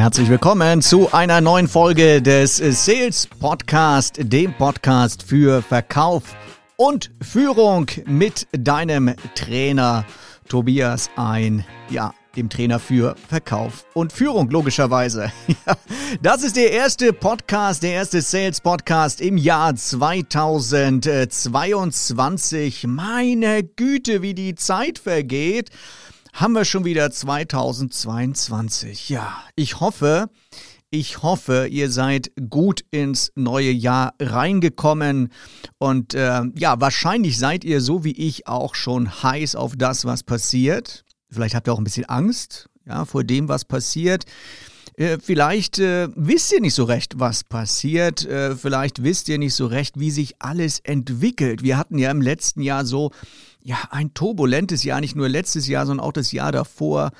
Herzlich willkommen zu einer neuen Folge des Sales Podcast, dem Podcast für Verkauf und Führung mit deinem Trainer Tobias ein, ja, dem Trainer für Verkauf und Führung, logischerweise. Das ist der erste Podcast, der erste Sales Podcast im Jahr 2022. Meine Güte, wie die Zeit vergeht haben wir schon wieder 2022. Ja, ich hoffe, ich hoffe, ihr seid gut ins neue Jahr reingekommen und äh, ja, wahrscheinlich seid ihr so wie ich auch schon heiß auf das, was passiert. Vielleicht habt ihr auch ein bisschen Angst, ja, vor dem, was passiert. Äh, vielleicht äh, wisst ihr nicht so recht, was passiert. Äh, vielleicht wisst ihr nicht so recht, wie sich alles entwickelt. Wir hatten ja im letzten Jahr so ja, ein turbulentes Jahr, nicht nur letztes Jahr, sondern auch das Jahr davor.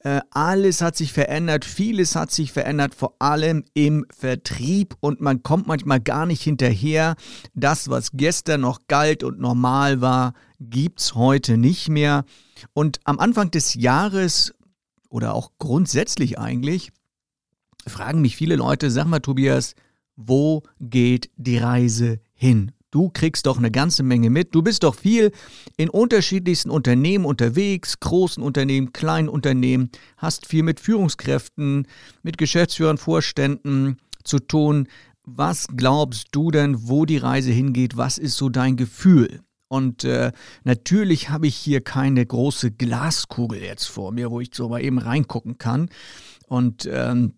Äh, alles hat sich verändert, vieles hat sich verändert, vor allem im Vertrieb und man kommt manchmal gar nicht hinterher. Das, was gestern noch galt und normal war, gibt's heute nicht mehr. Und am Anfang des Jahres oder auch grundsätzlich eigentlich fragen mich viele Leute, sag mal Tobias, wo geht die Reise hin? Du kriegst doch eine ganze Menge mit. Du bist doch viel in unterschiedlichsten Unternehmen unterwegs, großen Unternehmen, kleinen Unternehmen, hast viel mit Führungskräften, mit Geschäftsführern, Vorständen zu tun. Was glaubst du denn, wo die Reise hingeht? Was ist so dein Gefühl? Und äh, natürlich habe ich hier keine große Glaskugel jetzt vor mir, wo ich so mal eben reingucken kann. Und ähm,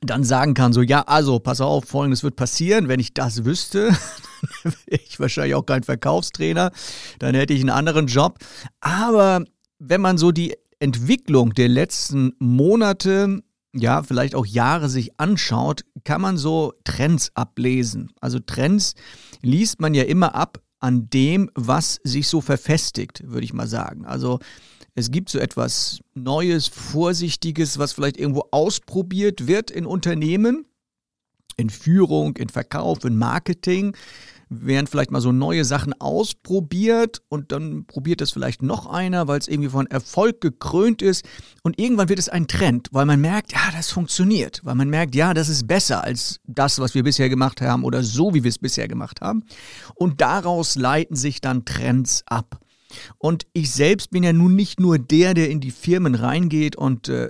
dann sagen kann, so, ja, also, pass auf, folgendes wird passieren. Wenn ich das wüsste, dann wäre ich wahrscheinlich auch kein Verkaufstrainer, dann hätte ich einen anderen Job. Aber wenn man so die Entwicklung der letzten Monate, ja, vielleicht auch Jahre sich anschaut, kann man so Trends ablesen. Also Trends liest man ja immer ab an dem, was sich so verfestigt, würde ich mal sagen. Also es gibt so etwas Neues, Vorsichtiges, was vielleicht irgendwo ausprobiert wird in Unternehmen, in Führung, in Verkauf, in Marketing werden vielleicht mal so neue Sachen ausprobiert und dann probiert es vielleicht noch einer, weil es irgendwie von Erfolg gekrönt ist. Und irgendwann wird es ein Trend, weil man merkt, ja, das funktioniert, weil man merkt, ja, das ist besser als das, was wir bisher gemacht haben oder so, wie wir es bisher gemacht haben. Und daraus leiten sich dann Trends ab. Und ich selbst bin ja nun nicht nur der, der in die Firmen reingeht und äh,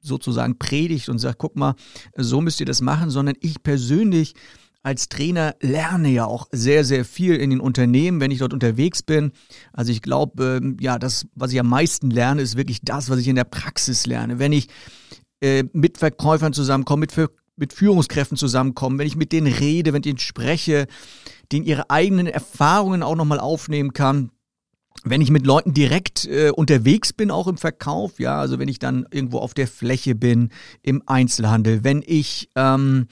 sozusagen predigt und sagt, guck mal, so müsst ihr das machen, sondern ich persönlich als Trainer lerne ja auch sehr, sehr viel in den Unternehmen, wenn ich dort unterwegs bin. Also ich glaube, äh, ja, das, was ich am meisten lerne, ist wirklich das, was ich in der Praxis lerne. Wenn ich äh, mit Verkäufern zusammenkomme, mit, mit Führungskräften zusammenkomme, wenn ich mit denen rede, wenn ich ihnen spreche, denen ihre eigenen Erfahrungen auch nochmal aufnehmen kann, wenn ich mit Leuten direkt äh, unterwegs bin, auch im Verkauf, ja, also wenn ich dann irgendwo auf der Fläche bin, im Einzelhandel, wenn ich ähm,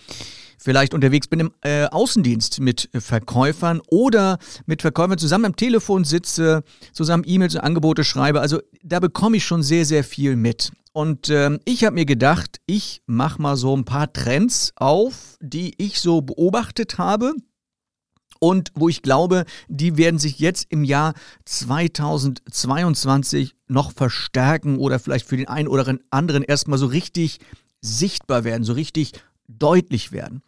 vielleicht unterwegs bin im äh, Außendienst mit Verkäufern oder mit Verkäufern zusammen am Telefon sitze, zusammen E-Mails und Angebote schreibe, also da bekomme ich schon sehr, sehr viel mit. Und ähm, ich habe mir gedacht, ich mache mal so ein paar Trends auf, die ich so beobachtet habe und wo ich glaube, die werden sich jetzt im Jahr 2022 noch verstärken oder vielleicht für den einen oder anderen erstmal so richtig sichtbar werden, so richtig deutlich werden.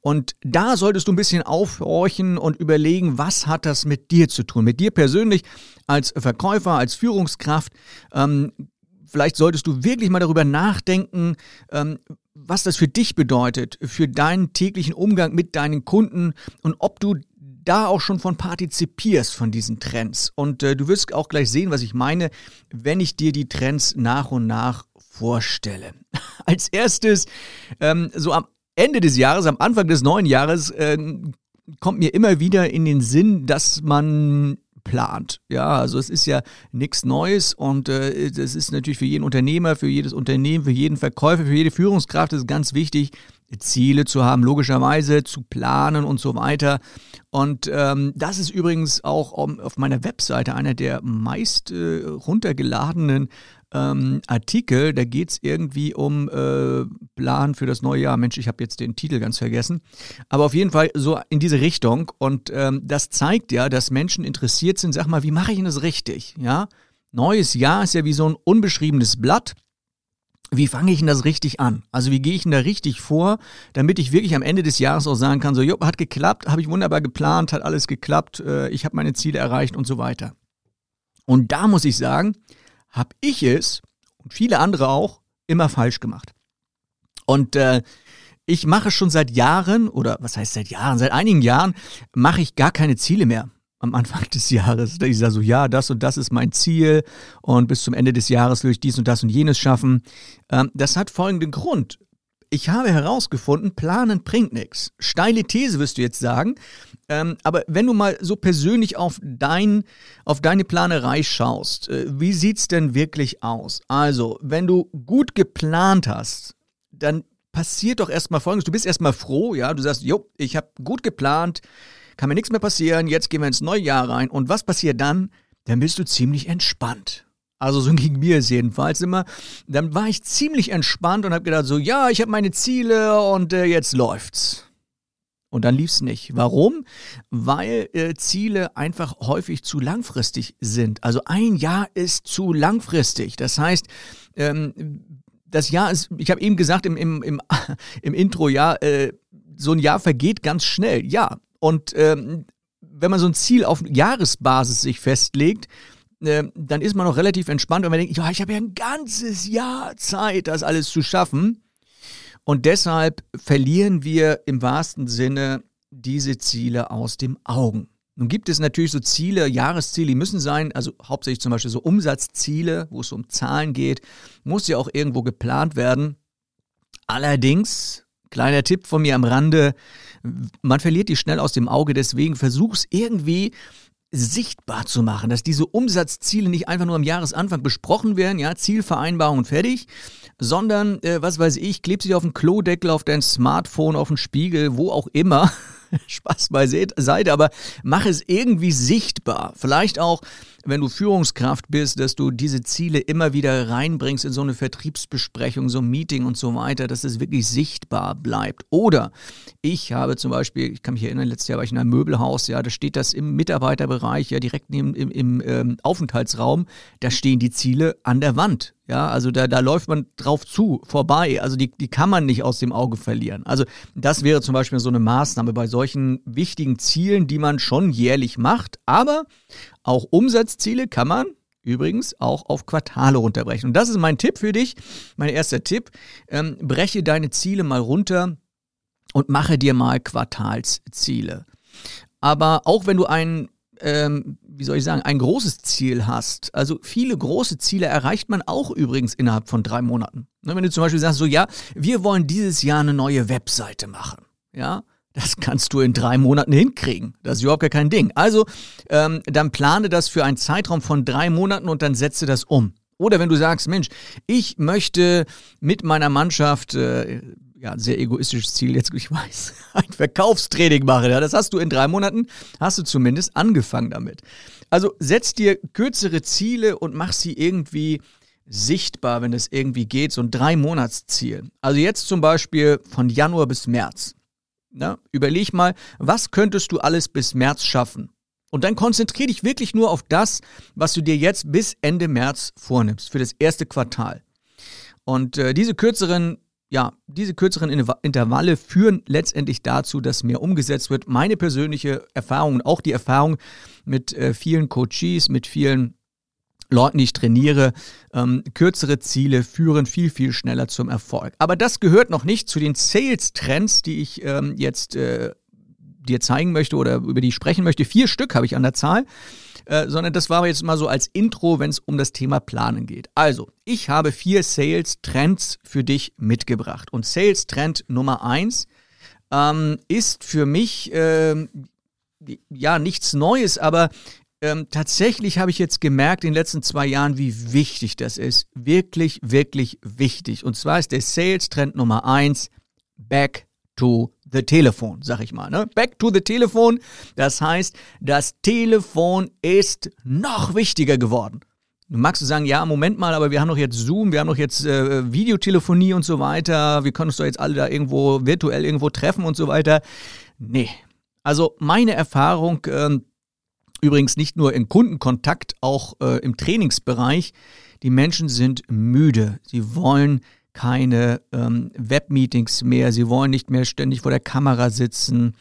Und da solltest du ein bisschen aufhorchen und überlegen, was hat das mit dir zu tun, mit dir persönlich als Verkäufer, als Führungskraft. Ähm, vielleicht solltest du wirklich mal darüber nachdenken, ähm, was das für dich bedeutet, für deinen täglichen Umgang mit deinen Kunden und ob du da auch schon von partizipierst von diesen Trends. Und äh, du wirst auch gleich sehen, was ich meine, wenn ich dir die Trends nach und nach vorstelle. Als erstes, ähm, so am Ende des Jahres, am Anfang des neuen Jahres, äh, kommt mir immer wieder in den Sinn, dass man plant. Ja, also es ist ja nichts Neues und äh, das ist natürlich für jeden Unternehmer, für jedes Unternehmen, für jeden Verkäufer, für jede Führungskraft ist ganz wichtig, Ziele zu haben, logischerweise zu planen und so weiter. Und ähm, das ist übrigens auch auf meiner Webseite einer der meist äh, runtergeladenen ähm, Artikel. Da geht es irgendwie um äh, Plan für das neue Jahr. Mensch, ich habe jetzt den Titel ganz vergessen. Aber auf jeden Fall so in diese Richtung. Und ähm, das zeigt ja, dass Menschen interessiert sind. Sag mal, wie mache ich das richtig? Ja, neues Jahr ist ja wie so ein unbeschriebenes Blatt. wie fange ich denn das richtig an? Also wie gehe ich denn da richtig vor, damit ich wirklich am Ende des Jahres auch sagen kann, so, jo, hat geklappt, habe ich wunderbar geplant, hat alles geklappt, äh, ich habe meine Ziele erreicht und so weiter. Und da muss ich sagen, habe ich es und viele andere auch immer falsch gemacht. Und äh, ich mache schon seit Jahren, oder was heißt seit Jahren, seit einigen Jahren mache ich gar keine Ziele mehr am Anfang des Jahres. Ich sage so, ja, das und das ist mein Ziel und bis zum Ende des Jahres will ich dies und das und jenes schaffen. Ähm, das hat folgenden Grund. Ich habe herausgefunden, planen bringt nichts. Steile These wirst du jetzt sagen. Ähm, aber wenn du mal so persönlich auf, dein, auf deine Planerei schaust, äh, wie sieht's denn wirklich aus? Also, wenn du gut geplant hast, dann passiert doch erstmal folgendes. Du bist erstmal froh, ja, du sagst, jo, ich habe gut geplant, kann mir nichts mehr passieren, jetzt gehen wir ins neue Jahr rein. Und was passiert dann? Dann bist du ziemlich entspannt. Also so ging mir es jedenfalls immer. Dann war ich ziemlich entspannt und habe gedacht so, ja, ich habe meine Ziele und äh, jetzt läuft's. Und dann lief's nicht. Warum? Weil äh, Ziele einfach häufig zu langfristig sind. Also ein Jahr ist zu langfristig. Das heißt, ähm, das Jahr ist, ich habe eben gesagt im, im, im, im Intro, ja, äh, so ein Jahr vergeht ganz schnell. Ja, und ähm, wenn man so ein Ziel auf Jahresbasis sich festlegt, äh, dann ist man noch relativ entspannt, wenn man denkt, ja, ich habe ja ein ganzes Jahr Zeit, das alles zu schaffen. Und deshalb verlieren wir im wahrsten Sinne diese Ziele aus dem Augen. Nun gibt es natürlich so Ziele, Jahresziele, die müssen sein, also hauptsächlich zum Beispiel so Umsatzziele, wo es um Zahlen geht, muss ja auch irgendwo geplant werden. Allerdings, kleiner Tipp von mir am Rande, man verliert die schnell aus dem Auge, deswegen versuch es irgendwie sichtbar zu machen, dass diese Umsatzziele nicht einfach nur am Jahresanfang besprochen werden, ja, Zielvereinbarung fertig, sondern, äh, was weiß ich, kleb sie auf den Klodeckel, auf dein Smartphone, auf den Spiegel, wo auch immer. Spaß beiseite, aber mach es irgendwie sichtbar. Vielleicht auch wenn du Führungskraft bist, dass du diese Ziele immer wieder reinbringst in so eine Vertriebsbesprechung, so ein Meeting und so weiter, dass es wirklich sichtbar bleibt. Oder ich habe zum Beispiel, ich kann mich erinnern, letztes Jahr war ich in einem Möbelhaus, ja, da steht das im Mitarbeiterbereich, ja, direkt neben im, im ähm, Aufenthaltsraum, da stehen die Ziele an der Wand. Ja, also da, da läuft man drauf zu, vorbei. Also die, die kann man nicht aus dem Auge verlieren. Also das wäre zum Beispiel so eine Maßnahme bei solchen wichtigen Zielen, die man schon jährlich macht. Aber auch Umsatzziele kann man übrigens auch auf Quartale runterbrechen. Und das ist mein Tipp für dich, mein erster Tipp. Ähm, breche deine Ziele mal runter und mache dir mal Quartalsziele. Aber auch wenn du ein, ähm, wie soll ich sagen, ein großes Ziel hast, also viele große Ziele erreicht man auch übrigens innerhalb von drei Monaten. Ne, wenn du zum Beispiel sagst, so ja, wir wollen dieses Jahr eine neue Webseite machen, ja, das kannst du in drei Monaten hinkriegen. Das ist überhaupt gar kein Ding. Also, ähm, dann plane das für einen Zeitraum von drei Monaten und dann setze das um. Oder wenn du sagst, Mensch, ich möchte mit meiner Mannschaft, äh, ja, sehr egoistisches Ziel, jetzt ich weiß, ein Verkaufstraining machen. Ja, das hast du in drei Monaten, hast du zumindest angefangen damit. Also setz dir kürzere Ziele und mach sie irgendwie sichtbar, wenn es irgendwie geht, so ein Drei-Monats-Ziel. Also jetzt zum Beispiel von Januar bis März. Na, überleg mal, was könntest du alles bis März schaffen? Und dann konzentriere dich wirklich nur auf das, was du dir jetzt bis Ende März vornimmst, für das erste Quartal. Und äh, diese kürzeren, ja, diese kürzeren Intervalle führen letztendlich dazu, dass mehr umgesetzt wird. Meine persönliche Erfahrung und auch die Erfahrung mit äh, vielen Coaches, mit vielen Leuten, die ich trainiere, ähm, kürzere Ziele führen viel, viel schneller zum Erfolg. Aber das gehört noch nicht zu den Sales-Trends, die ich ähm, jetzt äh, dir zeigen möchte oder über die ich sprechen möchte. Vier Stück habe ich an der Zahl. Äh, sondern das war jetzt mal so als Intro, wenn es um das Thema Planen geht. Also, ich habe vier Sales-Trends für dich mitgebracht. Und Sales-Trend Nummer eins ähm, ist für mich äh, ja nichts Neues, aber ähm, tatsächlich habe ich jetzt gemerkt in den letzten zwei Jahren, wie wichtig das ist. Wirklich, wirklich wichtig. Und zwar ist der Sales-Trend Nummer eins Back to the Telefon, sag ich mal. Ne? Back to the Telefon, das heißt, das Telefon ist noch wichtiger geworden. Du magst du sagen, ja, Moment mal, aber wir haben doch jetzt Zoom, wir haben doch jetzt äh, Videotelefonie und so weiter, wir können uns doch jetzt alle da irgendwo virtuell irgendwo treffen und so weiter. Nee. Also meine Erfahrung, ähm, Übrigens nicht nur im Kundenkontakt, auch äh, im Trainingsbereich. Die Menschen sind müde. Sie wollen keine ähm, Webmeetings mehr. Sie wollen nicht mehr ständig vor der Kamera sitzen.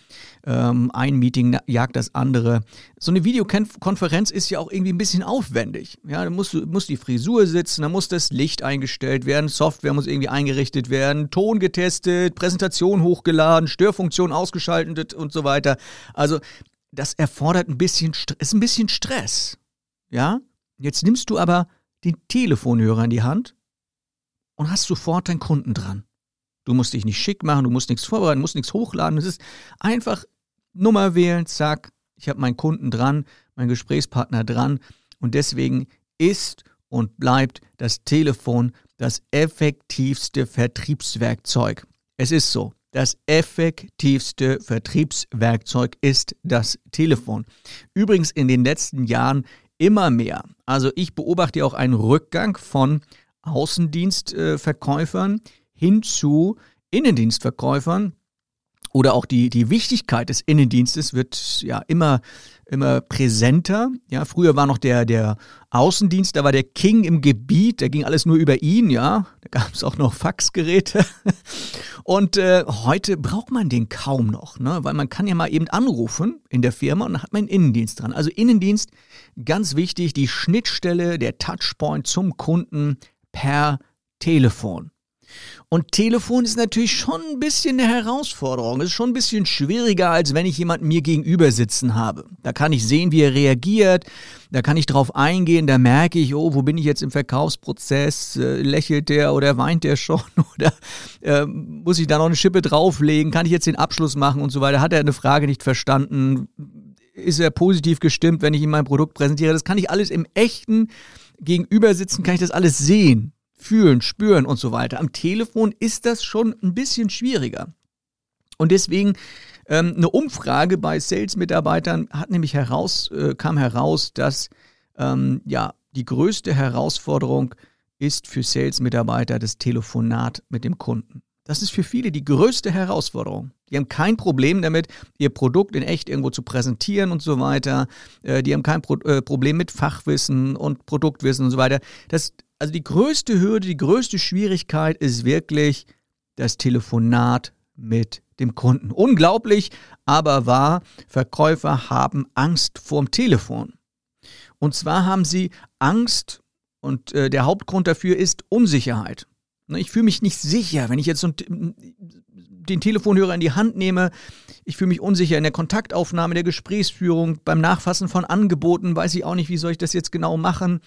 Ähm, ein Meeting jagt das andere. So eine Videokonferenz ist ja auch irgendwie ein bisschen aufwendig. Ja, da muss, muss die Frisur sitzen, da muss das Licht eingestellt werden, Software muss irgendwie eingerichtet werden, Ton getestet, Präsentation hochgeladen, Störfunktion ausgeschaltet und so weiter. Also das erfordert ein bisschen, ist ein bisschen Stress. Ja, jetzt nimmst du aber den Telefonhörer in die Hand und hast sofort deinen Kunden dran. Du musst dich nicht schick machen, du musst nichts vorbereiten, musst nichts hochladen. Es ist einfach Nummer wählen, zack, ich habe meinen Kunden dran, meinen Gesprächspartner dran und deswegen ist und bleibt das Telefon das effektivste Vertriebswerkzeug. Es ist so. Das effektivste Vertriebswerkzeug ist das Telefon. Übrigens in den letzten Jahren immer mehr. Also ich beobachte auch einen Rückgang von Außendienstverkäufern hin zu Innendienstverkäufern oder auch die, die Wichtigkeit des Innendienstes wird ja immer, immer präsenter. Ja, früher war noch der, der Außendienst, da war der King im Gebiet, da ging alles nur über ihn, ja. Da gab es auch noch Faxgeräte. Und äh, heute braucht man den kaum noch, ne? weil man kann ja mal eben anrufen in der Firma und dann hat man einen Innendienst dran. Also Innendienst, ganz wichtig, die Schnittstelle, der Touchpoint zum Kunden per Telefon. Und Telefon ist natürlich schon ein bisschen eine Herausforderung. Es ist schon ein bisschen schwieriger, als wenn ich jemanden mir gegenüber sitzen habe. Da kann ich sehen, wie er reagiert. Da kann ich drauf eingehen. Da merke ich, oh, wo bin ich jetzt im Verkaufsprozess? Äh, lächelt der oder weint der schon? Oder äh, muss ich da noch eine Schippe drauflegen? Kann ich jetzt den Abschluss machen und so weiter? Hat er eine Frage nicht verstanden? Ist er positiv gestimmt, wenn ich ihm mein Produkt präsentiere? Das kann ich alles im echten gegenüber sitzen, kann ich das alles sehen, fühlen, spüren und so weiter. Am Telefon ist das schon ein bisschen schwieriger. Und deswegen ähm, eine Umfrage bei Sales-Mitarbeitern hat nämlich heraus, äh, kam heraus, dass ähm, ja, die größte Herausforderung ist für Sales-Mitarbeiter das Telefonat mit dem Kunden. Das ist für viele die größte Herausforderung. Die haben kein Problem damit, ihr Produkt in echt irgendwo zu präsentieren und so weiter. Äh, die haben kein Pro äh, Problem mit Fachwissen und Produktwissen und so weiter. Das, also die größte Hürde, die größte Schwierigkeit ist wirklich das Telefonat mit dem Kunden. Unglaublich, aber wahr, Verkäufer haben Angst vorm Telefon. Und zwar haben sie Angst und äh, der Hauptgrund dafür ist Unsicherheit. Ne, ich fühle mich nicht sicher, wenn ich jetzt so den Telefonhörer in die Hand nehme. Ich fühle mich unsicher in der Kontaktaufnahme, der Gesprächsführung, beim Nachfassen von Angeboten. Weiß ich auch nicht, wie soll ich das jetzt genau machen.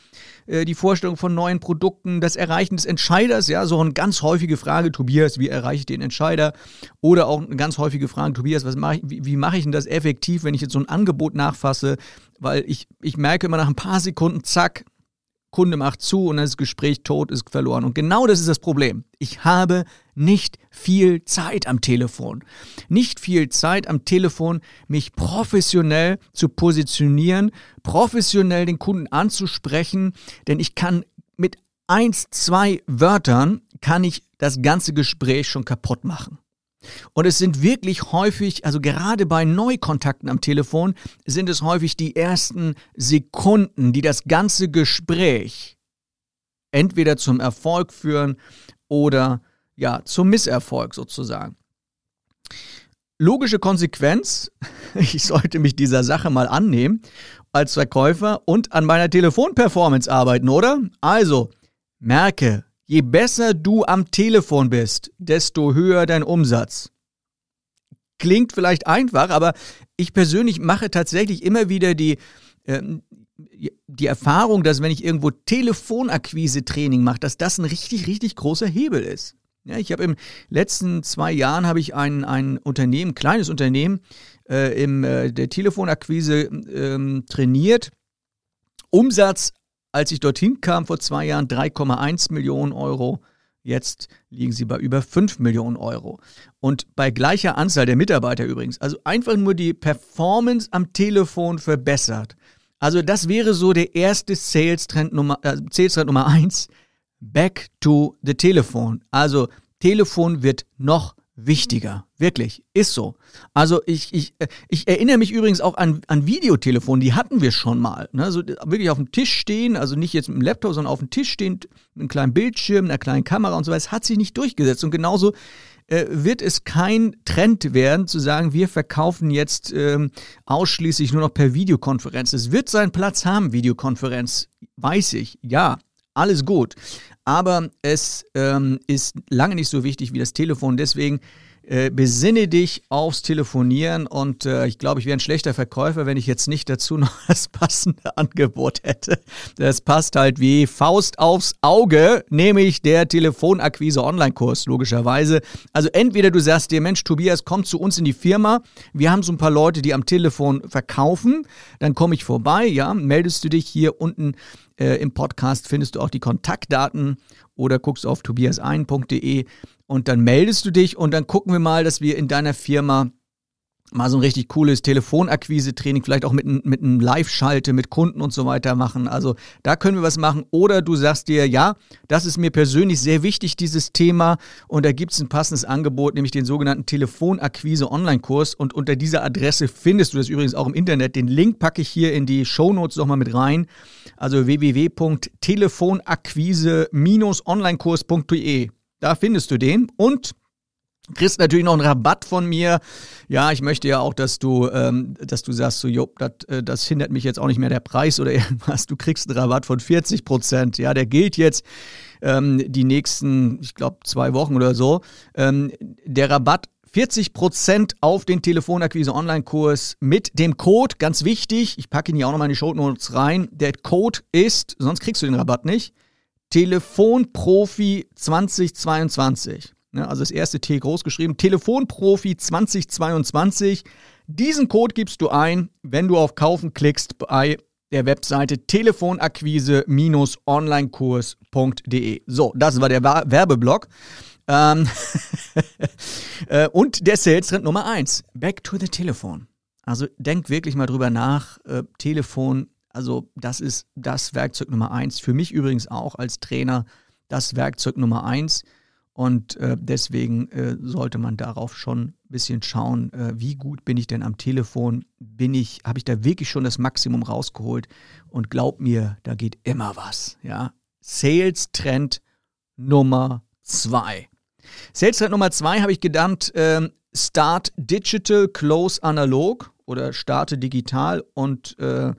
Äh, die Vorstellung von neuen Produkten, das Erreichen des Entscheiders. Ja, so eine ganz häufige Frage, Tobias, wie erreiche ich den Entscheider? Oder auch eine ganz häufige Frage, Tobias, was mache ich, wie, wie mache ich denn das effektiv, wenn ich jetzt so ein Angebot nachfasse? Weil ich, ich merke immer nach ein paar Sekunden, zack, Kunde macht zu und das Gespräch tot ist verloren. Und genau das ist das Problem. Ich habe nicht viel Zeit am Telefon. Nicht viel Zeit am Telefon, mich professionell zu positionieren, professionell den Kunden anzusprechen, denn ich kann mit eins, zwei Wörtern kann ich das ganze Gespräch schon kaputt machen. Und es sind wirklich häufig, also gerade bei Neukontakten am Telefon, sind es häufig die ersten Sekunden, die das ganze Gespräch entweder zum Erfolg führen oder ja, zum Misserfolg sozusagen. Logische Konsequenz, ich sollte mich dieser Sache mal annehmen als Verkäufer und an meiner Telefonperformance arbeiten, oder? Also, merke, Je besser du am Telefon bist, desto höher dein Umsatz. Klingt vielleicht einfach, aber ich persönlich mache tatsächlich immer wieder die, äh, die Erfahrung, dass wenn ich irgendwo Telefonakquise-Training mache, dass das ein richtig, richtig großer Hebel ist. Ja, ich habe im letzten zwei Jahren habe ich ein, ein Unternehmen, kleines Unternehmen, äh, im äh, der Telefonakquise ähm, trainiert. Umsatz als ich dorthin kam vor zwei Jahren 3,1 Millionen Euro. Jetzt liegen sie bei über 5 Millionen Euro. Und bei gleicher Anzahl der Mitarbeiter übrigens. Also einfach nur die Performance am Telefon verbessert. Also das wäre so der erste Sales-Trend Nummer, äh, Sales Nummer 1. Back to the Telefon. Also Telefon wird noch wichtiger. Wirklich, ist so. Also ich, ich, äh, ich erinnere mich übrigens auch an, an Videotelefone, die hatten wir schon mal. Ne? So wirklich auf dem Tisch stehen, also nicht jetzt mit dem Laptop, sondern auf dem Tisch stehen, mit einem kleinen Bildschirm, einer kleinen Kamera und so weiter. Es hat sich nicht durchgesetzt. Und genauso äh, wird es kein Trend werden, zu sagen, wir verkaufen jetzt ähm, ausschließlich nur noch per Videokonferenz. Es wird seinen Platz haben, Videokonferenz, weiß ich, ja, alles gut. Aber es ähm, ist lange nicht so wichtig wie das Telefon. Deswegen äh, besinne dich aufs Telefonieren und äh, ich glaube, ich wäre ein schlechter Verkäufer, wenn ich jetzt nicht dazu noch das passende Angebot hätte. Das passt halt wie Faust aufs Auge, nämlich der Telefonakquise-Online-Kurs, logischerweise. Also entweder du sagst dir, Mensch, Tobias, komm zu uns in die Firma, wir haben so ein paar Leute, die am Telefon verkaufen, dann komme ich vorbei, ja, meldest du dich hier unten äh, im Podcast, findest du auch die Kontaktdaten oder guckst auf tobiasein.de und dann meldest du dich und dann gucken wir mal, dass wir in deiner Firma mal so ein richtig cooles Telefonakquise-Training, vielleicht auch mit, mit einem Live-Schalte mit Kunden und so weiter machen. Also da können wir was machen. Oder du sagst dir, ja, das ist mir persönlich sehr wichtig, dieses Thema. Und da gibt es ein passendes Angebot, nämlich den sogenannten Telefonakquise-Online-Kurs. Und unter dieser Adresse findest du das übrigens auch im Internet. Den Link packe ich hier in die Shownotes nochmal mit rein. Also www.telefonakquise-onlinekurs.de. Da findest du den und kriegst natürlich noch einen Rabatt von mir. Ja, ich möchte ja auch, dass du, ähm, dass du sagst, so, jo, dat, äh, das hindert mich jetzt auch nicht mehr der Preis oder irgendwas. Du kriegst einen Rabatt von 40 Prozent. Ja, der gilt jetzt ähm, die nächsten, ich glaube, zwei Wochen oder so. Ähm, der Rabatt 40 Prozent auf den Telefonakquise-Online-Kurs mit dem Code, ganz wichtig, ich packe ihn hier auch nochmal in die Show Notes rein. Der Code ist, sonst kriegst du den Rabatt nicht, Telefonprofi 2022. Ja, also das erste T groß geschrieben. Telefonprofi 2022. Diesen Code gibst du ein, wenn du auf Kaufen klickst bei der Webseite telefonakquise-onlinekurs.de. So, das war der Werbeblock. Ähm äh, und der Sales Trend Nummer 1. Back to the Telefon. Also denk wirklich mal drüber nach. Äh, Telefon also das ist das Werkzeug Nummer eins. Für mich übrigens auch als Trainer das Werkzeug Nummer eins. Und äh, deswegen äh, sollte man darauf schon ein bisschen schauen, äh, wie gut bin ich denn am Telefon? Bin ich, habe ich da wirklich schon das Maximum rausgeholt? Und glaub mir, da geht immer was. Ja, Sales Trend Nummer zwei. Sales Trend Nummer zwei habe ich genannt ähm, Start Digital, Close Analog oder starte digital und äh,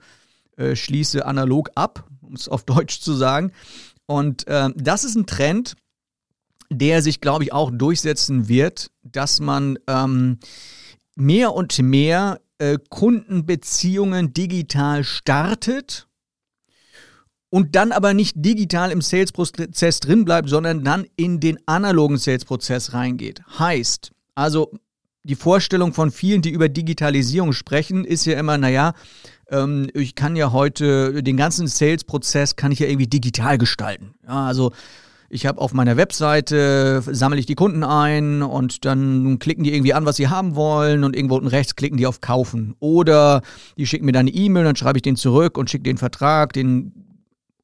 äh, schließe analog ab, um es auf Deutsch zu sagen. Und äh, das ist ein Trend, der sich, glaube ich, auch durchsetzen wird, dass man ähm, mehr und mehr äh, Kundenbeziehungen digital startet und dann aber nicht digital im Sales-Prozess drin bleibt, sondern dann in den analogen Sales-Prozess reingeht. Heißt, also die Vorstellung von vielen, die über Digitalisierung sprechen, ist ja immer, naja, ähm, ich kann ja heute den ganzen Sales-Prozess kann ich ja irgendwie digital gestalten. Ja, also ich habe auf meiner Webseite, sammle ich die Kunden ein und dann klicken die irgendwie an, was sie haben wollen und irgendwo unten rechts klicken die auf Kaufen. Oder die schicken mir dann eine E-Mail, dann schreibe ich den zurück und schicke den Vertrag, den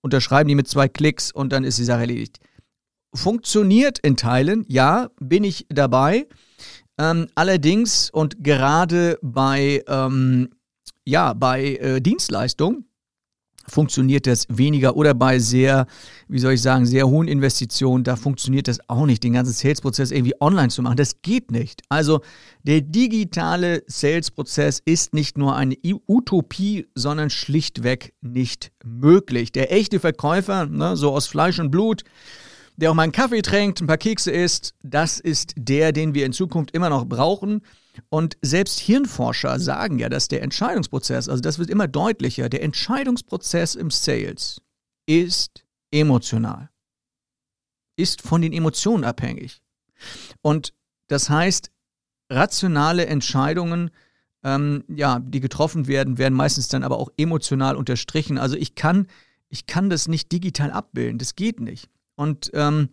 unterschreiben die mit zwei Klicks und dann ist die Sache erledigt. Funktioniert in Teilen, ja, bin ich dabei. Ähm, allerdings und gerade bei ähm, ja, bei äh, Dienstleistungen funktioniert das weniger oder bei sehr, wie soll ich sagen, sehr hohen Investitionen, da funktioniert das auch nicht, den ganzen Sales-Prozess irgendwie online zu machen. Das geht nicht. Also der digitale Sales-Prozess ist nicht nur eine Utopie, sondern schlichtweg nicht möglich. Der echte Verkäufer, ne, so aus Fleisch und Blut, der auch mal einen Kaffee trinkt, ein paar Kekse isst, das ist der, den wir in Zukunft immer noch brauchen. Und selbst Hirnforscher sagen ja, dass der Entscheidungsprozess, also das wird immer deutlicher, der Entscheidungsprozess im Sales ist emotional, ist von den Emotionen abhängig. Und das heißt, rationale Entscheidungen, ähm, ja, die getroffen werden, werden meistens dann aber auch emotional unterstrichen. Also ich kann, ich kann das nicht digital abbilden, das geht nicht. Und ähm,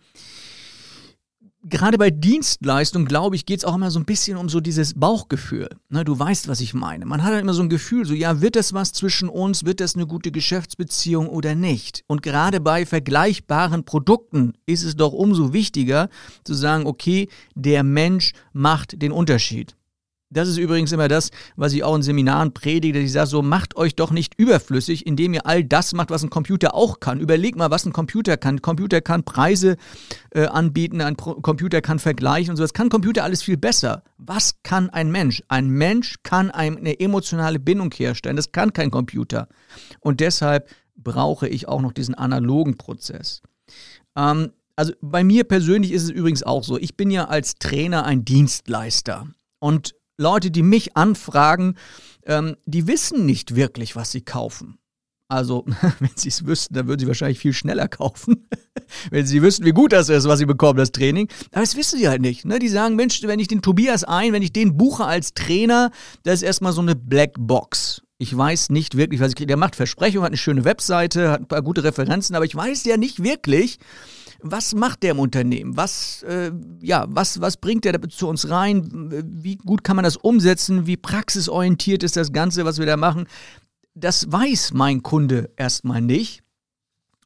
gerade bei Dienstleistung, glaube ich, geht es auch immer so ein bisschen um so dieses Bauchgefühl. Ne, du weißt, was ich meine. Man hat halt immer so ein Gefühl, so ja, wird das was zwischen uns, wird das eine gute Geschäftsbeziehung oder nicht? Und gerade bei vergleichbaren Produkten ist es doch umso wichtiger zu sagen, okay, der Mensch macht den Unterschied. Das ist übrigens immer das, was ich auch in Seminaren predige. Ich sage so, macht euch doch nicht überflüssig, indem ihr all das macht, was ein Computer auch kann. Überlegt mal, was ein Computer kann. Ein Computer kann Preise äh, anbieten, ein Pro Computer kann vergleichen und so. Das kann ein Computer alles viel besser. Was kann ein Mensch? Ein Mensch kann eine emotionale Bindung herstellen. Das kann kein Computer. Und deshalb brauche ich auch noch diesen analogen Prozess. Ähm, also bei mir persönlich ist es übrigens auch so. Ich bin ja als Trainer ein Dienstleister. Und Leute, die mich anfragen, ähm, die wissen nicht wirklich, was sie kaufen. Also, wenn sie es wüssten, dann würden sie wahrscheinlich viel schneller kaufen. wenn sie wüssten, wie gut das ist, was sie bekommen, das Training. Aber das wissen sie halt nicht. Ne? Die sagen, Mensch, wenn ich den Tobias ein, wenn ich den buche als Trainer, das ist erstmal so eine Blackbox. Ich weiß nicht wirklich, was ich kriege. Der macht Versprechungen, hat eine schöne Webseite, hat ein paar gute Referenzen, aber ich weiß ja nicht wirklich, was macht der im Unternehmen? Was, äh, ja, was, was bringt der zu uns rein? Wie gut kann man das umsetzen? Wie praxisorientiert ist das Ganze, was wir da machen? Das weiß mein Kunde erstmal nicht.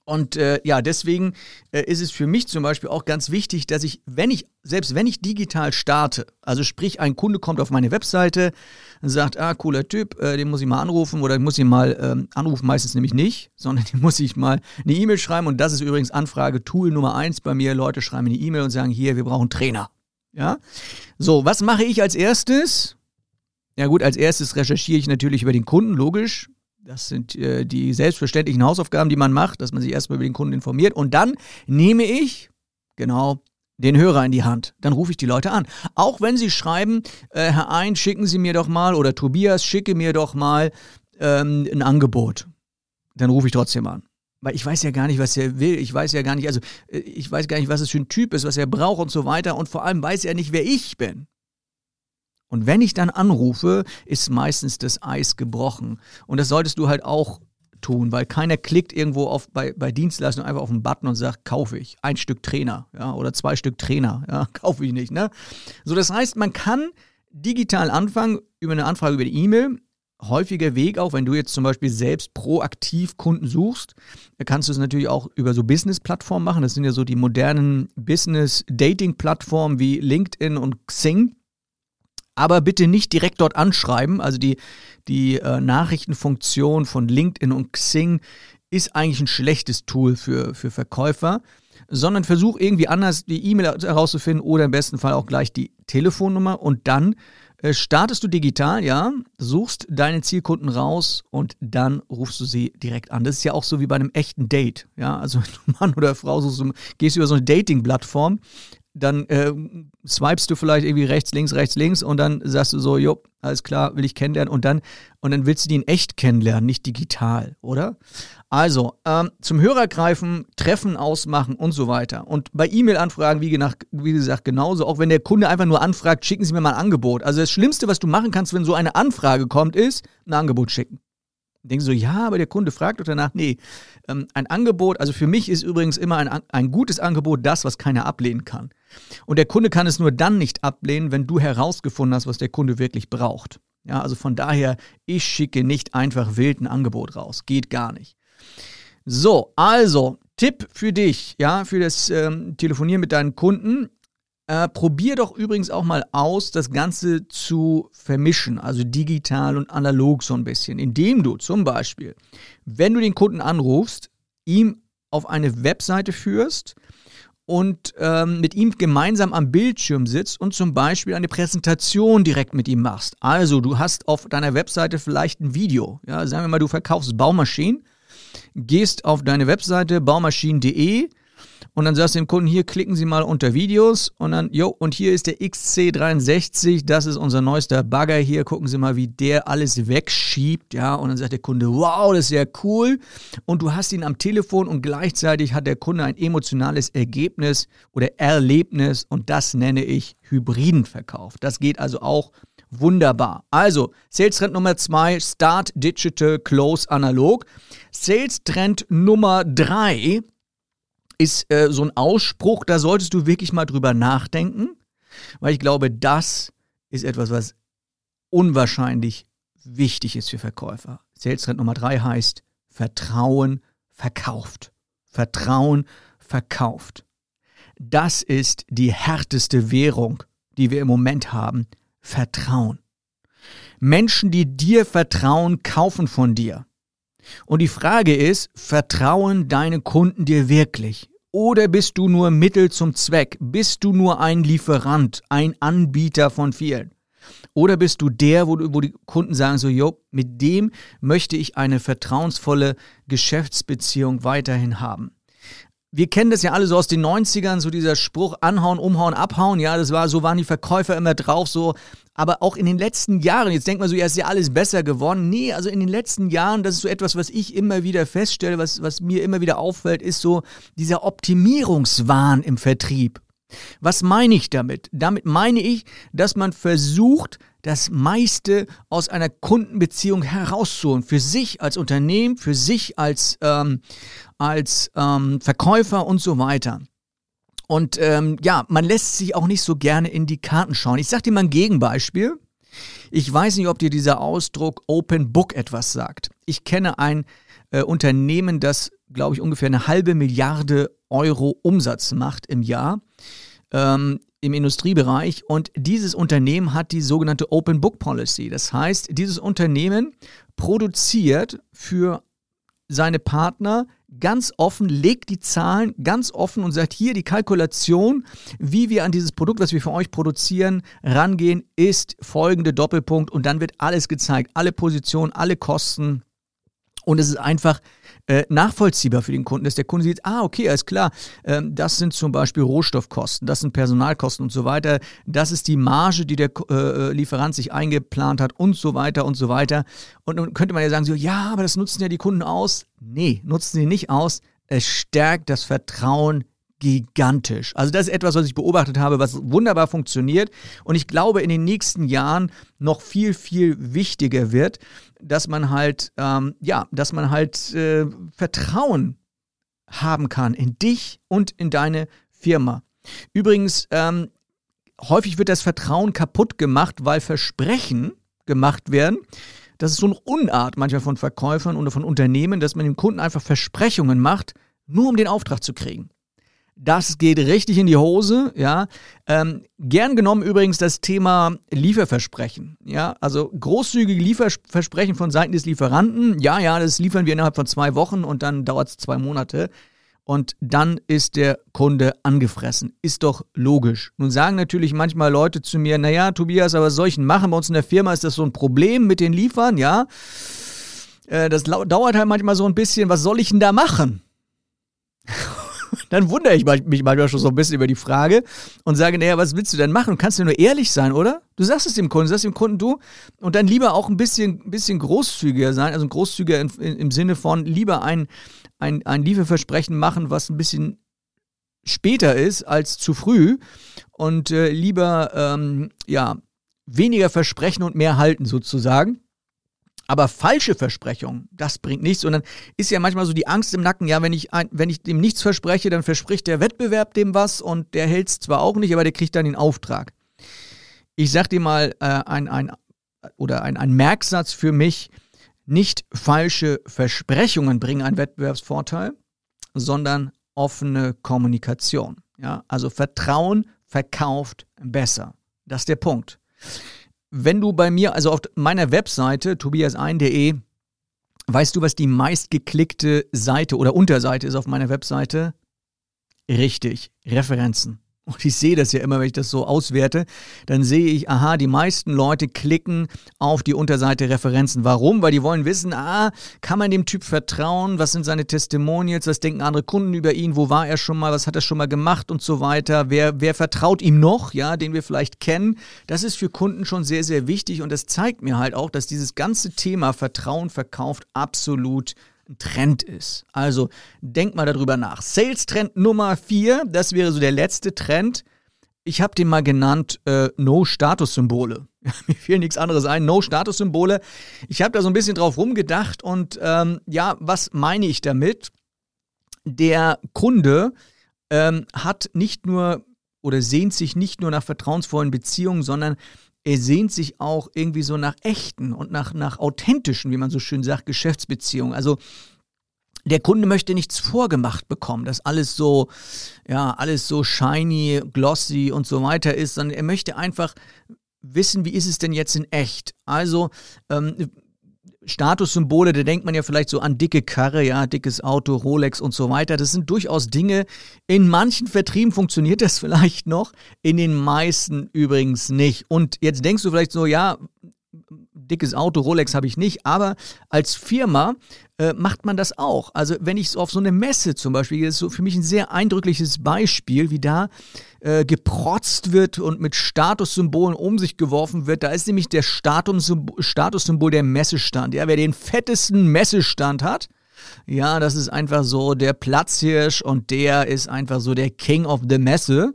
Und äh, ja, deswegen äh, ist es für mich zum Beispiel auch ganz wichtig, dass ich, wenn ich, selbst wenn ich digital starte, also sprich, ein Kunde kommt auf meine Webseite und sagt, ah, cooler Typ, äh, den muss ich mal anrufen oder ich muss ihn mal ähm, anrufen, meistens nämlich nicht, sondern den muss ich mal eine E-Mail schreiben und das ist übrigens Anfrage Tool Nummer eins bei mir. Leute schreiben eine E-Mail und sagen, hier, wir brauchen Trainer. Ja? So, was mache ich als erstes? Ja gut, als erstes recherchiere ich natürlich über den Kunden, logisch. Das sind äh, die selbstverständlichen Hausaufgaben, die man macht, dass man sich erstmal über den Kunden informiert. Und dann nehme ich, genau, den Hörer in die Hand. Dann rufe ich die Leute an. Auch wenn sie schreiben, äh, Herr Ein, schicken Sie mir doch mal, oder Tobias, schicke mir doch mal ähm, ein Angebot. Dann rufe ich trotzdem an. Weil ich weiß ja gar nicht, was er will. Ich weiß ja gar nicht, also äh, ich weiß gar nicht, was es für ein Typ ist, was er braucht und so weiter. Und vor allem weiß er nicht, wer ich bin. Und wenn ich dann anrufe, ist meistens das Eis gebrochen. Und das solltest du halt auch tun, weil keiner klickt irgendwo auf, bei, bei Dienstleistungen einfach auf einen Button und sagt, kaufe ich ein Stück Trainer, ja, oder zwei Stück Trainer, ja, kaufe ich nicht, ne? So, das heißt, man kann digital anfangen über eine Anfrage über die E-Mail. Häufiger Weg auch, wenn du jetzt zum Beispiel selbst proaktiv Kunden suchst, kannst du es natürlich auch über so Business-Plattformen machen. Das sind ja so die modernen Business-Dating-Plattformen wie LinkedIn und Xing aber bitte nicht direkt dort anschreiben. Also die, die äh, Nachrichtenfunktion von LinkedIn und Xing ist eigentlich ein schlechtes Tool für, für Verkäufer, sondern versuch irgendwie anders die E-Mail herauszufinden oder im besten Fall auch gleich die Telefonnummer und dann äh, startest du digital, ja, suchst deine Zielkunden raus und dann rufst du sie direkt an. Das ist ja auch so wie bei einem echten Date, ja, also wenn du Mann oder Frau suchst, gehst über so eine Dating-Plattform, dann äh, swipest du vielleicht irgendwie rechts, links, rechts, links und dann sagst du so, jo, alles klar, will ich kennenlernen und dann, und dann willst du die in echt kennenlernen, nicht digital, oder? Also, ähm, zum Hörer greifen, Treffen ausmachen und so weiter. Und bei E-Mail-Anfragen, wie, wie, gesagt, genauso, auch wenn der Kunde einfach nur anfragt, schicken Sie mir mal ein Angebot. Also das Schlimmste, was du machen kannst, wenn so eine Anfrage kommt, ist ein Angebot schicken. Denken so, ja, aber der Kunde fragt doch danach, nee, ähm, ein Angebot, also für mich ist übrigens immer ein, ein gutes Angebot das, was keiner ablehnen kann. Und der Kunde kann es nur dann nicht ablehnen, wenn du herausgefunden hast, was der Kunde wirklich braucht. Ja, also von daher, ich schicke nicht einfach wild ein Angebot raus. Geht gar nicht. So, also, Tipp für dich, ja, für das ähm, Telefonieren mit deinen Kunden. Äh, probier doch übrigens auch mal aus, das Ganze zu vermischen, also digital und analog so ein bisschen, indem du zum Beispiel, wenn du den Kunden anrufst, ihm auf eine Webseite führst und ähm, mit ihm gemeinsam am Bildschirm sitzt und zum Beispiel eine Präsentation direkt mit ihm machst. Also du hast auf deiner Webseite vielleicht ein Video. Ja, sagen wir mal, du verkaufst Baumaschinen, gehst auf deine Webseite baumaschinen.de und dann sagst du dem Kunden, hier klicken Sie mal unter Videos und dann, jo, und hier ist der XC63, das ist unser neuester Bagger hier, gucken Sie mal, wie der alles wegschiebt, ja, und dann sagt der Kunde, wow, das ist ja cool und du hast ihn am Telefon und gleichzeitig hat der Kunde ein emotionales Ergebnis oder Erlebnis und das nenne ich hybriden Verkauf. Das geht also auch wunderbar. Also, Sales Trend Nummer zwei, Start Digital, Close Analog. Sales Trend Nummer drei ist äh, so ein Ausspruch, da solltest du wirklich mal drüber nachdenken, weil ich glaube, das ist etwas, was unwahrscheinlich wichtig ist für Verkäufer. Sales Trend Nummer drei heißt Vertrauen verkauft. Vertrauen verkauft. Das ist die härteste Währung, die wir im Moment haben. Vertrauen. Menschen, die dir vertrauen, kaufen von dir. Und die Frage ist, vertrauen deine Kunden dir wirklich? Oder bist du nur Mittel zum Zweck? Bist du nur ein Lieferant, ein Anbieter von vielen? Oder bist du der, wo, wo die Kunden sagen so, jo, mit dem möchte ich eine vertrauensvolle Geschäftsbeziehung weiterhin haben? Wir kennen das ja alle so aus den 90ern, so dieser Spruch anhauen, umhauen, abhauen, ja, das war, so waren die Verkäufer immer drauf, so, aber auch in den letzten Jahren, jetzt denkt man so, ja, ist ja alles besser geworden. Nee, also in den letzten Jahren, das ist so etwas, was ich immer wieder feststelle, was, was mir immer wieder auffällt, ist so dieser Optimierungswahn im Vertrieb. Was meine ich damit? Damit meine ich, dass man versucht, das meiste aus einer Kundenbeziehung herauszuholen. Für sich als Unternehmen, für sich als, ähm, als ähm, Verkäufer und so weiter. Und ähm, ja, man lässt sich auch nicht so gerne in die Karten schauen. Ich sage dir mal ein Gegenbeispiel. Ich weiß nicht, ob dir dieser Ausdruck Open Book etwas sagt. Ich kenne ein äh, Unternehmen, das, glaube ich, ungefähr eine halbe Milliarde Euro Umsatz macht im Jahr ähm, im Industriebereich. Und dieses Unternehmen hat die sogenannte Open Book Policy. Das heißt, dieses Unternehmen produziert für seine Partner ganz offen, legt die Zahlen ganz offen und sagt, hier die Kalkulation, wie wir an dieses Produkt, was wir für euch produzieren, rangehen, ist folgende Doppelpunkt und dann wird alles gezeigt, alle Positionen, alle Kosten. Und es ist einfach äh, nachvollziehbar für den Kunden, dass der Kunde sieht, ah, okay, alles klar, ähm, das sind zum Beispiel Rohstoffkosten, das sind Personalkosten und so weiter, das ist die Marge, die der äh, äh, Lieferant sich eingeplant hat und so weiter und so weiter. Und dann könnte man ja sagen, so, ja, aber das nutzen ja die Kunden aus. Nee, nutzen sie nicht aus. Es stärkt das Vertrauen gigantisch. Also das ist etwas, was ich beobachtet habe, was wunderbar funktioniert und ich glaube in den nächsten Jahren noch viel, viel wichtiger wird, dass man halt, ähm, ja, dass man halt äh, Vertrauen haben kann in dich und in deine Firma. Übrigens, ähm, häufig wird das Vertrauen kaputt gemacht, weil Versprechen gemacht werden. Das ist so eine Unart manchmal von Verkäufern oder von Unternehmen, dass man dem Kunden einfach Versprechungen macht, nur um den Auftrag zu kriegen. Das geht richtig in die Hose, ja. Ähm, gern genommen übrigens das Thema Lieferversprechen, ja. Also großzügige Lieferversprechen von Seiten des Lieferanten, ja, ja, das liefern wir innerhalb von zwei Wochen und dann dauert es zwei Monate und dann ist der Kunde angefressen. Ist doch logisch. Nun sagen natürlich manchmal Leute zu mir, naja, Tobias, aber solchen machen bei uns in der Firma ist das so ein Problem mit den Liefern, ja. Äh, das dauert halt manchmal so ein bisschen, was soll ich denn da machen? dann wundere ich mich manchmal schon so ein bisschen über die Frage und sage, naja, was willst du denn machen? Du kannst ja nur ehrlich sein, oder? Du sagst es dem Kunden, du sagst dem Kunden du und dann lieber auch ein bisschen, bisschen großzügiger sein, also ein großzügiger in, in, im Sinne von lieber ein, ein, ein Lieferversprechen machen, was ein bisschen später ist als zu früh und äh, lieber, ähm, ja, weniger versprechen und mehr halten sozusagen. Aber falsche Versprechungen, das bringt nichts. Und dann ist ja manchmal so die Angst im Nacken, ja, wenn ich, ein, wenn ich dem nichts verspreche, dann verspricht der Wettbewerb dem was und der hält es zwar auch nicht, aber der kriegt dann den Auftrag. Ich sag dir mal äh, ein, ein, oder ein, ein Merksatz für mich, nicht falsche Versprechungen bringen einen Wettbewerbsvorteil, sondern offene Kommunikation. Ja, also Vertrauen verkauft besser. Das ist der Punkt wenn du bei mir, also auf meiner Webseite tobiasein.de, weißt du, was die meistgeklickte Seite oder Unterseite ist auf meiner Webseite? Richtig, Referenzen. Und ich sehe das ja immer, wenn ich das so auswerte, dann sehe ich, aha, die meisten Leute klicken auf die Unterseite Referenzen. Warum? Weil die wollen wissen, ah, kann man dem Typ vertrauen? Was sind seine Testimonials? Was denken andere Kunden über ihn? Wo war er schon mal? Was hat er schon mal gemacht und so weiter? Wer, wer vertraut ihm noch, ja, den wir vielleicht kennen? Das ist für Kunden schon sehr, sehr wichtig und das zeigt mir halt auch, dass dieses ganze Thema Vertrauen verkauft absolut ein Trend ist. Also denk mal darüber nach. Sales Trend Nummer 4, das wäre so der letzte Trend. Ich habe den mal genannt äh, No-Status-Symbole. Mir fiel nichts anderes ein. No-Status-Symbole. Ich habe da so ein bisschen drauf rumgedacht und ähm, ja, was meine ich damit? der Kunde ähm, hat nicht nur oder sehnt sich nicht nur nach vertrauensvollen Beziehungen, sondern er sehnt sich auch irgendwie so nach echten und nach, nach authentischen, wie man so schön sagt, Geschäftsbeziehungen. Also der Kunde möchte nichts vorgemacht bekommen, dass alles so, ja, alles so shiny, glossy und so weiter ist, sondern er möchte einfach wissen, wie ist es denn jetzt in echt. Also ähm, Statussymbole, da denkt man ja vielleicht so an dicke Karre, ja, dickes Auto, Rolex und so weiter. Das sind durchaus Dinge. In manchen Vertrieben funktioniert das vielleicht noch, in den meisten übrigens nicht. Und jetzt denkst du vielleicht so, ja, dickes Auto, Rolex habe ich nicht, aber als Firma äh, macht man das auch. Also wenn ich auf so eine Messe zum Beispiel, das ist so für mich ein sehr eindrückliches Beispiel, wie da äh, geprotzt wird und mit Statussymbolen um sich geworfen wird. Da ist nämlich der Statussymbol, Statussymbol der Messestand. Ja, wer den fettesten Messestand hat, ja, das ist einfach so der Platzhirsch und der ist einfach so der King of the Messe.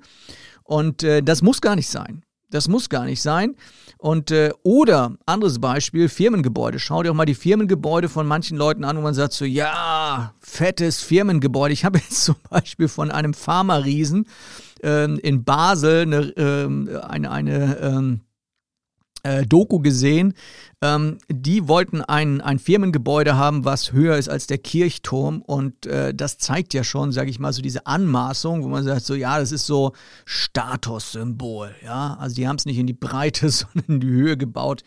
Und äh, das muss gar nicht sein. Das muss gar nicht sein. Und äh, oder anderes Beispiel, Firmengebäude. Schau dir auch mal die Firmengebäude von manchen Leuten an, wo man sagt so, ja, fettes Firmengebäude. Ich habe jetzt zum Beispiel von einem Pharma-Riesen ähm, in Basel eine, ähm, eine, eine ähm, äh, Doku gesehen. Ähm, die wollten ein, ein Firmengebäude haben, was höher ist als der Kirchturm. Und äh, das zeigt ja schon, sage ich mal, so diese Anmaßung, wo man sagt, so ja, das ist so Statussymbol. Ja, also die haben es nicht in die Breite, sondern in die Höhe gebaut.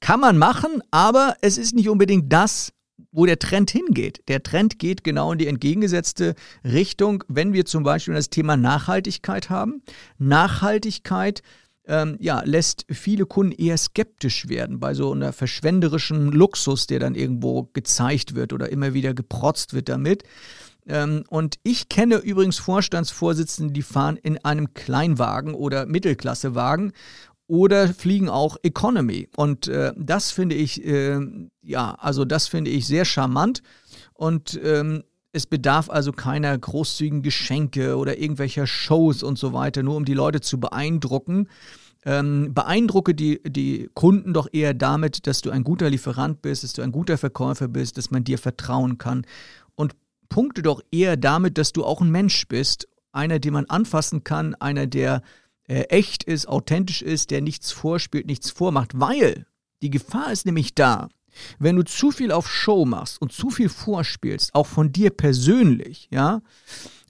Kann man machen, aber es ist nicht unbedingt das, wo der Trend hingeht. Der Trend geht genau in die entgegengesetzte Richtung, wenn wir zum Beispiel das Thema Nachhaltigkeit haben. Nachhaltigkeit ähm, ja, lässt viele Kunden eher skeptisch werden bei so einer verschwenderischen Luxus, der dann irgendwo gezeigt wird oder immer wieder geprotzt wird damit. Ähm, und ich kenne übrigens Vorstandsvorsitzende, die fahren in einem Kleinwagen oder Mittelklassewagen oder fliegen auch Economy. Und äh, das finde ich, äh, ja, also das finde ich sehr charmant. Und ähm, es bedarf also keiner großzügigen Geschenke oder irgendwelcher Shows und so weiter, nur um die Leute zu beeindrucken. Ähm, beeindrucke die, die Kunden doch eher damit, dass du ein guter Lieferant bist, dass du ein guter Verkäufer bist, dass man dir vertrauen kann. Und punkte doch eher damit, dass du auch ein Mensch bist, einer, den man anfassen kann, einer, der äh, echt ist, authentisch ist, der nichts vorspielt, nichts vormacht, weil die Gefahr ist nämlich da, wenn du zu viel auf Show machst und zu viel vorspielst, auch von dir persönlich, ja,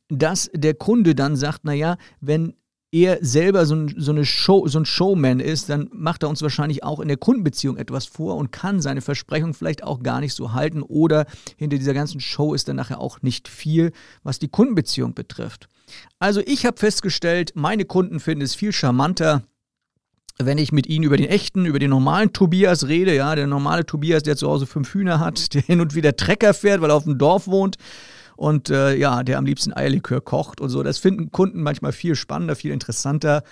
dass der Kunde dann sagt, naja, wenn er selber so, ein, so, eine Show, so ein Showman ist, dann macht er uns wahrscheinlich auch in der Kundenbeziehung etwas vor und kann seine Versprechung vielleicht auch gar nicht so halten oder hinter dieser ganzen Show ist dann nachher auch nicht viel, was die Kundenbeziehung betrifft. Also ich habe festgestellt, meine Kunden finden es viel charmanter, wenn ich mit ihnen über den echten, über den normalen Tobias rede, ja, der normale Tobias, der zu Hause fünf Hühner hat, der hin und wieder Trecker fährt, weil er auf dem Dorf wohnt und äh, ja, der am liebsten Eierlikör kocht und so. Das finden Kunden manchmal viel spannender, viel interessanter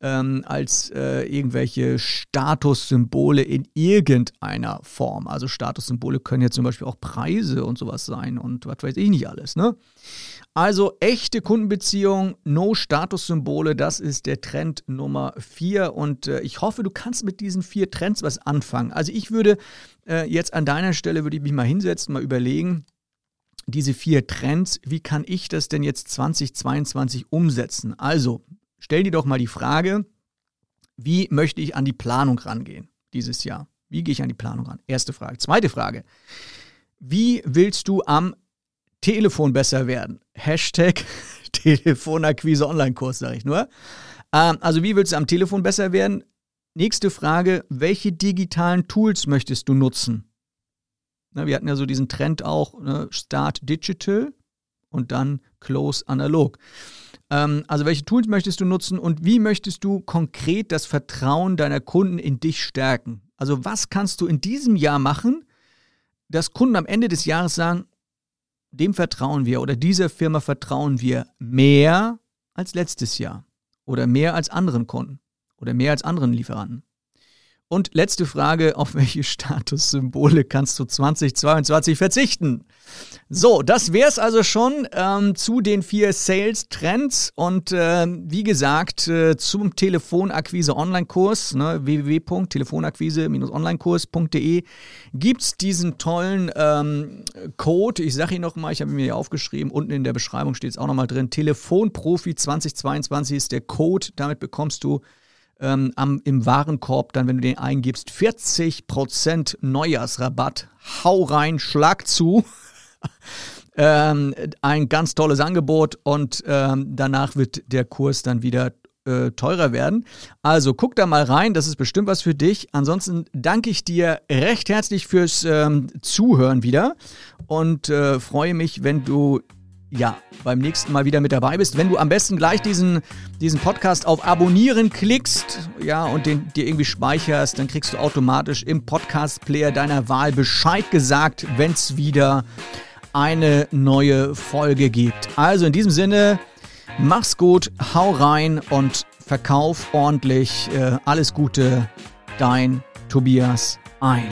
ähm, als äh, irgendwelche Statussymbole in irgendeiner Form. Also Statussymbole können ja zum Beispiel auch Preise und sowas sein und was weiß ich nicht alles, ne? Also echte Kundenbeziehung, no Statussymbole, das ist der Trend Nummer vier. Und äh, ich hoffe, du kannst mit diesen vier Trends was anfangen. Also ich würde äh, jetzt an deiner Stelle, würde ich mich mal hinsetzen, mal überlegen, diese vier Trends, wie kann ich das denn jetzt 2022 umsetzen? Also stell dir doch mal die Frage, wie möchte ich an die Planung rangehen dieses Jahr? Wie gehe ich an die Planung ran? Erste Frage. Zweite Frage. Wie willst du am Telefon besser werden. Hashtag Telefonakquise Online-Kurs, sage ich nur. Ähm, also, wie willst du am Telefon besser werden? Nächste Frage: Welche digitalen Tools möchtest du nutzen? Na, wir hatten ja so diesen Trend auch: ne? Start Digital und dann Close Analog. Ähm, also, welche Tools möchtest du nutzen und wie möchtest du konkret das Vertrauen deiner Kunden in dich stärken? Also, was kannst du in diesem Jahr machen, dass Kunden am Ende des Jahres sagen, dem vertrauen wir oder dieser Firma vertrauen wir mehr als letztes Jahr oder mehr als anderen Kunden oder mehr als anderen Lieferanten. Und letzte Frage, auf welche Statussymbole kannst du 2022 verzichten? So, das wäre es also schon ähm, zu den vier Sales-Trends und äh, wie gesagt äh, zum Telefonakquise-Online-Kurs ne, www.telefonakquise-onlinekurs.de gibt es diesen tollen ähm, Code. Ich sage ihn nochmal, ich habe ihn mir hier aufgeschrieben. Unten in der Beschreibung steht es auch nochmal drin. Telefonprofi 2022 ist der Code. Damit bekommst du ähm, am, im Warenkorb, dann, wenn du den eingibst, 40% Neujahrsrabatt. Hau rein, schlag zu. ähm, ein ganz tolles Angebot und ähm, danach wird der Kurs dann wieder äh, teurer werden. Also guck da mal rein, das ist bestimmt was für dich. Ansonsten danke ich dir recht herzlich fürs ähm, Zuhören wieder und äh, freue mich, wenn du ja, beim nächsten Mal wieder mit dabei bist. Wenn du am besten gleich diesen, diesen Podcast auf Abonnieren klickst, ja, und den dir irgendwie speicherst, dann kriegst du automatisch im Podcast-Player deiner Wahl Bescheid gesagt, wenn es wieder eine neue Folge gibt. Also in diesem Sinne, mach's gut, hau rein und verkauf ordentlich. Äh, alles Gute, dein Tobias ein.